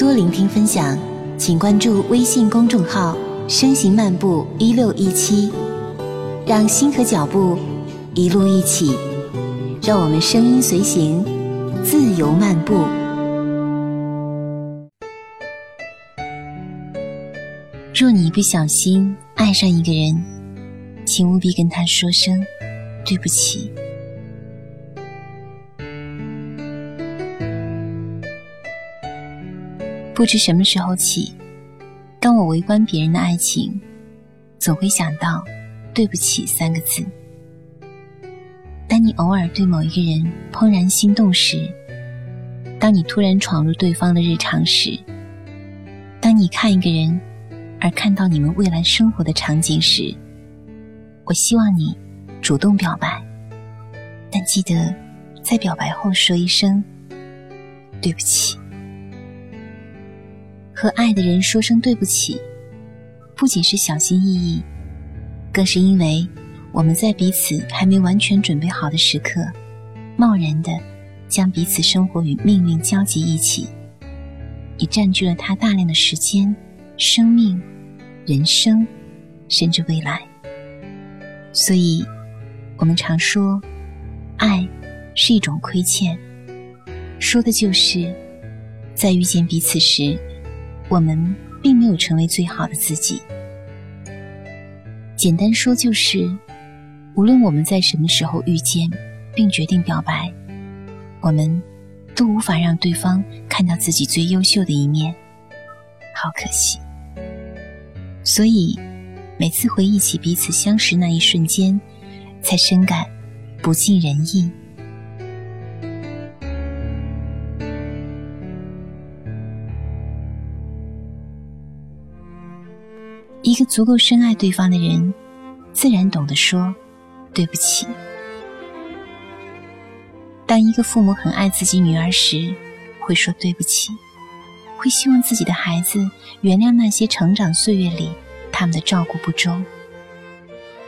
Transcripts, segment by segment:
多聆听分享，请关注微信公众号“声行漫步一六一七”，让心和脚步一路一起，让我们声音随行，自由漫步。若你一不小心爱上一个人，请务必跟他说声对不起。不知什么时候起，当我围观别人的爱情，总会想到“对不起”三个字。当你偶尔对某一个人怦然心动时，当你突然闯入对方的日常时，当你看一个人而看到你们未来生活的场景时，我希望你主动表白，但记得在表白后说一声“对不起”。和爱的人说声对不起，不仅是小心翼翼，更是因为我们在彼此还没完全准备好的时刻，贸然的将彼此生活与命运交集一起，也占据了他大量的时间、生命、人生，甚至未来。所以，我们常说，爱是一种亏欠，说的就是在遇见彼此时。我们并没有成为最好的自己。简单说就是，无论我们在什么时候遇见，并决定表白，我们都无法让对方看到自己最优秀的一面，好可惜。所以，每次回忆起彼此相识那一瞬间，才深感不尽人意。一个足够深爱对方的人，自然懂得说对不起。当一个父母很爱自己女儿时，会说对不起，会希望自己的孩子原谅那些成长岁月里他们的照顾不周。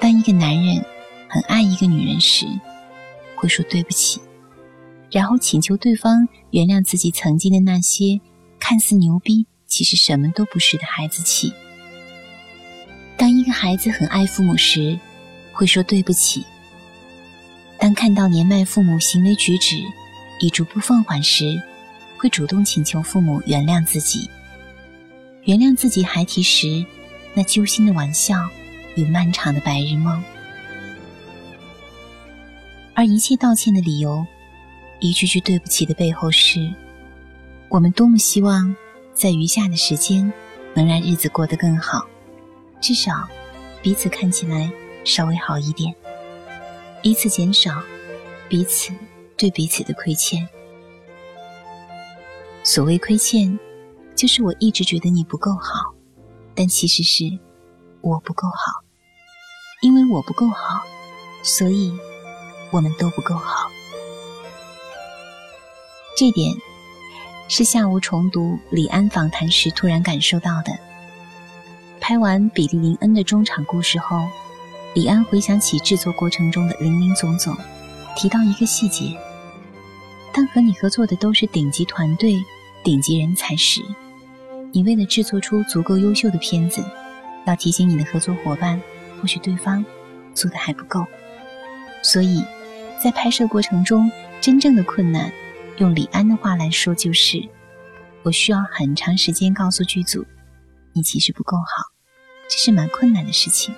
当一个男人很爱一个女人时，会说对不起，然后请求对方原谅自己曾经的那些看似牛逼，其实什么都不是的孩子气。当一个孩子很爱父母时，会说对不起；当看到年迈父母行为举止已逐步放缓时，会主动请求父母原谅自己，原谅自己孩提时那揪心的玩笑与漫长的白日梦。而一切道歉的理由，一句句对不起的背后是：我们多么希望在余下的时间能让日子过得更好。至少，彼此看起来稍微好一点，以此减少彼此对彼此的亏欠。所谓亏欠，就是我一直觉得你不够好，但其实是我不够好。因为我不够好，所以我们都不够好。这点是下午重读李安访谈时突然感受到的。拍完比利林恩的中场故事后，李安回想起制作过程中的林林总总，提到一个细节：当和你合作的都是顶级团队、顶级人才时，你为了制作出足够优秀的片子，要提醒你的合作伙伴，或许对方做的还不够。所以，在拍摄过程中，真正的困难，用李安的话来说，就是我需要很长时间告诉剧组，你其实不够好。这是蛮困难的事情，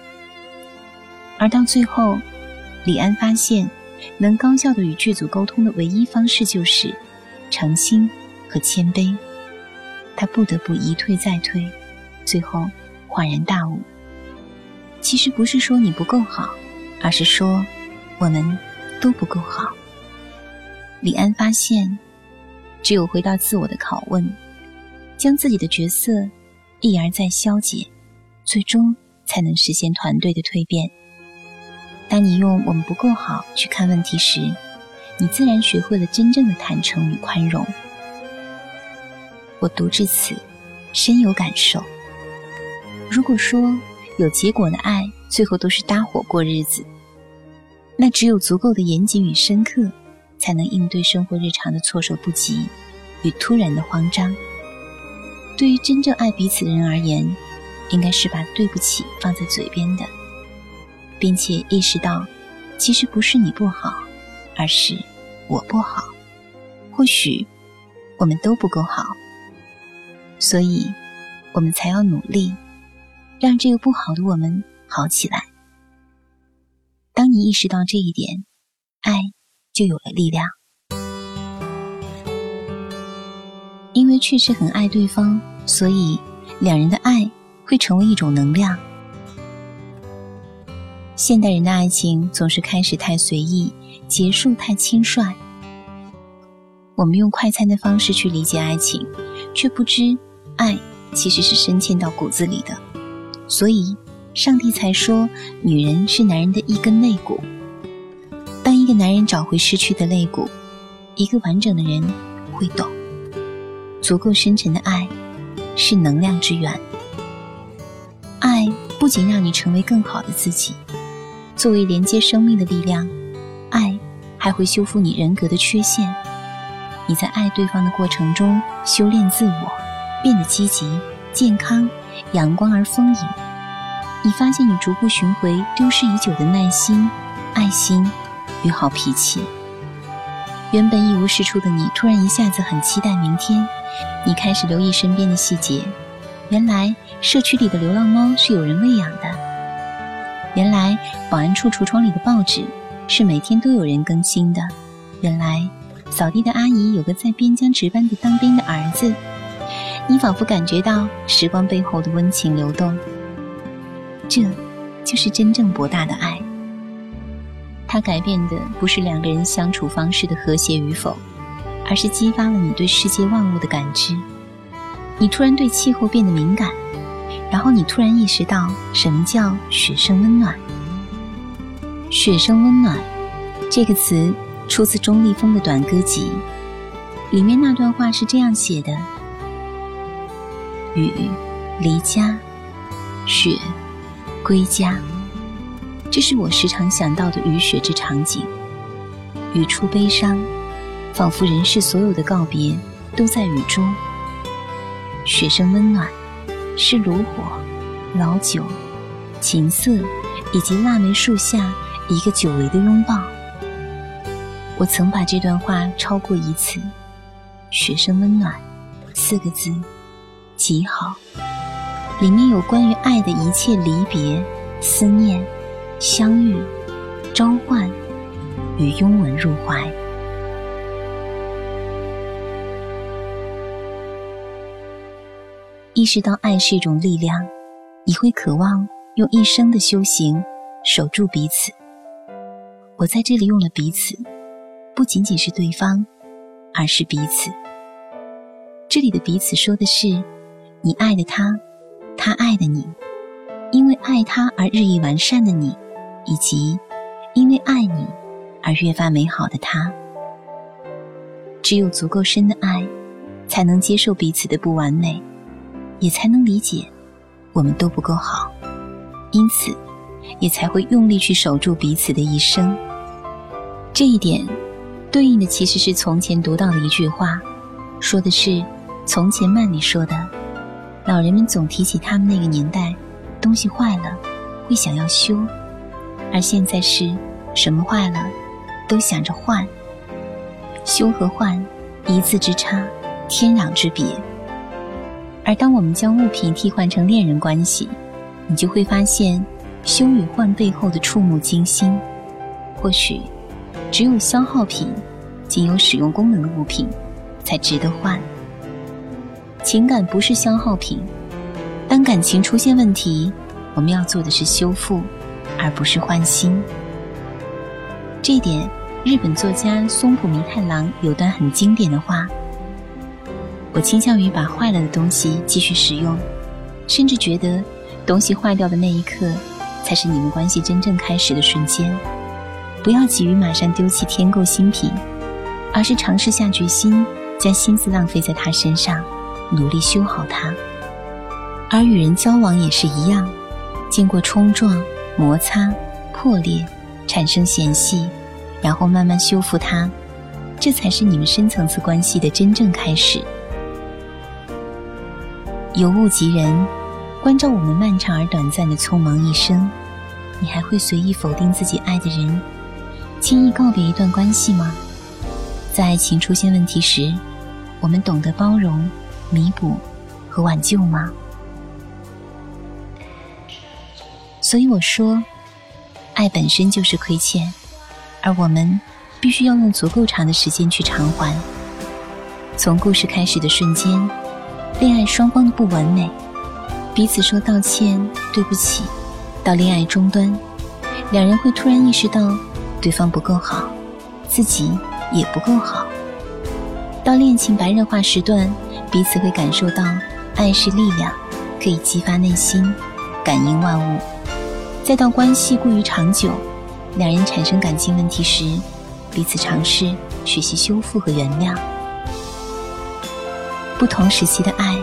而到最后，李安发现，能高效的与剧组沟通的唯一方式就是诚心和谦卑。他不得不一退再退，最后恍然大悟：其实不是说你不够好，而是说我们都不够好。李安发现，只有回到自我的拷问，将自己的角色一而再消解。最终才能实现团队的蜕变。当你用“我们不够好”去看问题时，你自然学会了真正的坦诚与宽容。我读至此，深有感受。如果说有结果的爱最后都是搭伙过日子，那只有足够的严谨与深刻，才能应对生活日常的措手不及与突然的慌张。对于真正爱彼此的人而言，应该是把对不起放在嘴边的，并且意识到，其实不是你不好，而是我不好。或许我们都不够好，所以我们才要努力，让这个不好的我们好起来。当你意识到这一点，爱就有了力量。因为确实很爱对方，所以两人的爱会成为一种能量。现代人的爱情总是开始太随意，结束太轻率。我们用快餐的方式去理解爱情，却不知爱其实是深嵌到骨子里的。所以，上帝才说，女人是男人的一根肋骨。当一个男人找回失去的肋骨，一个完整的人会懂。足够深沉的爱，是能量之源。不仅让你成为更好的自己，作为连接生命的力量，爱还会修复你人格的缺陷。你在爱对方的过程中修炼自我，变得积极、健康、阳光而丰盈。你发现你逐步寻回丢失已久的耐心、爱心与好脾气。原本一无是处的你，突然一下子很期待明天。你开始留意身边的细节，原来社区里的流浪猫是有人喂养的。原来保安处橱窗里的报纸是每天都有人更新的。原来扫地的阿姨有个在边疆值班的当兵的儿子。你仿佛感觉到时光背后的温情流动。这，就是真正博大的爱。它改变的不是两个人相处方式的和谐与否。而是激发了你对世界万物的感知，你突然对气候变得敏感，然后你突然意识到什么叫雪生温暖。雪生温暖这个词出自钟立风的短歌集，里面那段话是这样写的：雨离家，雪归家，这是我时常想到的雨雪之场景，雨出悲伤。仿佛人世所有的告别都在雨中。雪声温暖，是炉火、老酒、琴瑟以及腊梅树下一个久违的拥抱。我曾把这段话抄过一次，“雪声温暖”四个字极好，里面有关于爱的一切离别、思念、相遇、召唤与拥吻入怀。意识到爱是一种力量，你会渴望用一生的修行守住彼此。我在这里用了“彼此”，不仅仅是对方，而是彼此。这里的“彼此”说的是你爱的他，他爱的你，因为爱他而日益完善的你，以及因为爱你而越发美好的他。只有足够深的爱，才能接受彼此的不完美。也才能理解，我们都不够好，因此，也才会用力去守住彼此的一生。这一点，对应的其实是从前读到的一句话，说的是从前曼里说的：老人们总提起他们那个年代，东西坏了会想要修，而现在是什么坏了都想着换。修和换，一字之差，天壤之别。而当我们将物品替换成恋人关系，你就会发现，修与换背后的触目惊心。或许，只有消耗品，仅有使用功能的物品，才值得换。情感不是消耗品，当感情出现问题，我们要做的是修复，而不是换新。这点，日本作家松浦弥太郎有段很经典的话。我倾向于把坏了的东西继续使用，甚至觉得东西坏掉的那一刻，才是你们关系真正开始的瞬间。不要急于马上丢弃添购新品，而是尝试下决心，将心思浪费在他身上，努力修好它。而与人交往也是一样，经过冲撞、摩擦、破裂，产生嫌隙，然后慢慢修复它，这才是你们深层次关系的真正开始。有物及人，关照我们漫长而短暂的匆忙一生，你还会随意否定自己爱的人，轻易告别一段关系吗？在爱情出现问题时，我们懂得包容、弥补和挽救吗？所以我说，爱本身就是亏欠，而我们必须要用足够长的时间去偿还。从故事开始的瞬间，恋爱双方的不完美，彼此说道歉、对不起，到恋爱终端，两人会突然意识到对方不够好，自己也不够好。到恋情白热化时段，彼此会感受到爱是力量，可以激发内心，感应万物。再到关系过于长久，两人产生感情问题时，彼此尝试学习修复和原谅。不同时期的爱，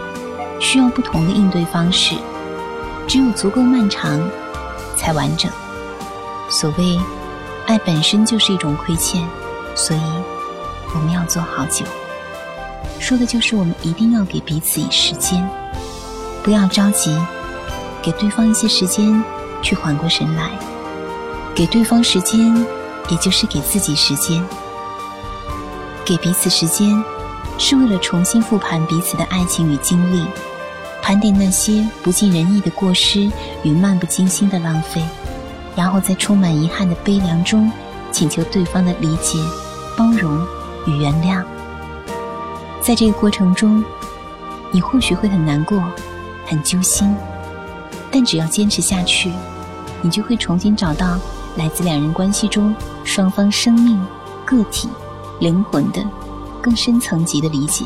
需要不同的应对方式，只有足够漫长，才完整。所谓爱本身就是一种亏欠，所以我们要做好久。说的就是我们一定要给彼此以时间，不要着急，给对方一些时间。去缓过神来，给对方时间，也就是给自己时间，给彼此时间，是为了重新复盘彼此的爱情与经历，盘点那些不尽人意的过失与漫不经心的浪费，然后在充满遗憾的悲凉中，请求对方的理解、包容与原谅。在这个过程中，你或许会很难过，很揪心。但只要坚持下去，你就会重新找到来自两人关系中双方生命、个体、灵魂的更深层级的理解。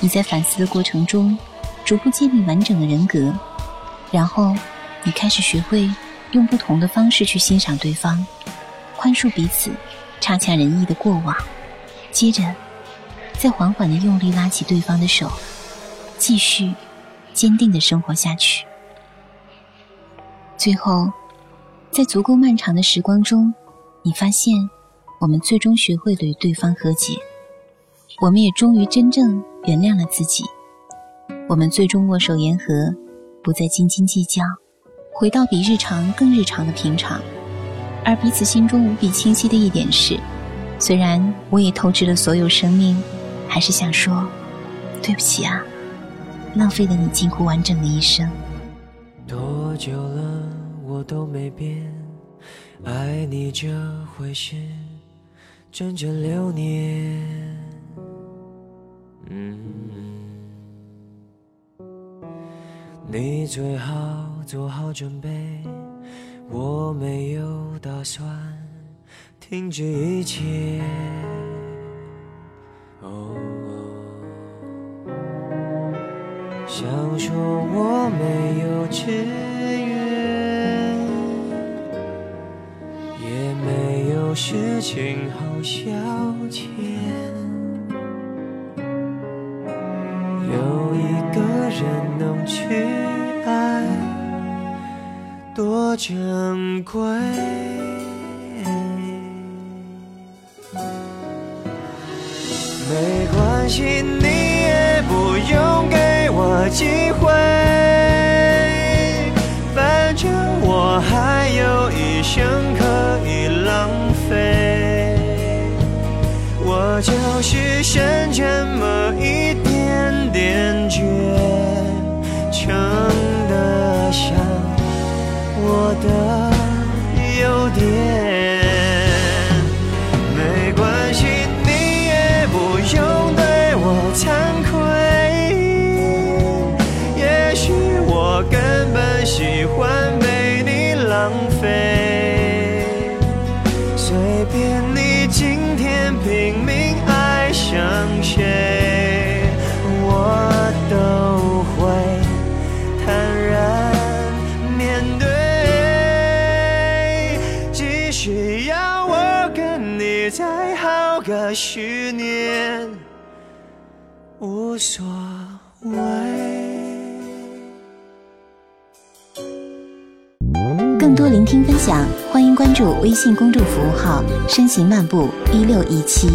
你在反思的过程中，逐步建立完整的人格，然后你开始学会用不同的方式去欣赏对方，宽恕彼此差强人意的过往，接着再缓缓的用力拉起对方的手，继续坚定的生活下去。最后，在足够漫长的时光中，你发现，我们最终学会了与对方和解，我们也终于真正原谅了自己。我们最终握手言和，不再斤斤计较，回到比日常更日常的平常。而彼此心中无比清晰的一点是，虽然我也透支了所有生命，还是想说，对不起啊，浪费了你近乎完整的一生。多久了，我都没变，爱你这回事，整整六年。嗯，你最好做好准备，我没有打算停止一切。想说我没有志愿，也没有事情好消遣。人能去爱，多珍贵。没关系，你也不用给我。机会，反正我还有一生可以浪费。我就是剩这么一我的十年无所谓。更多聆听分享，欢迎关注微信公众服务号“深情漫步一六一七”。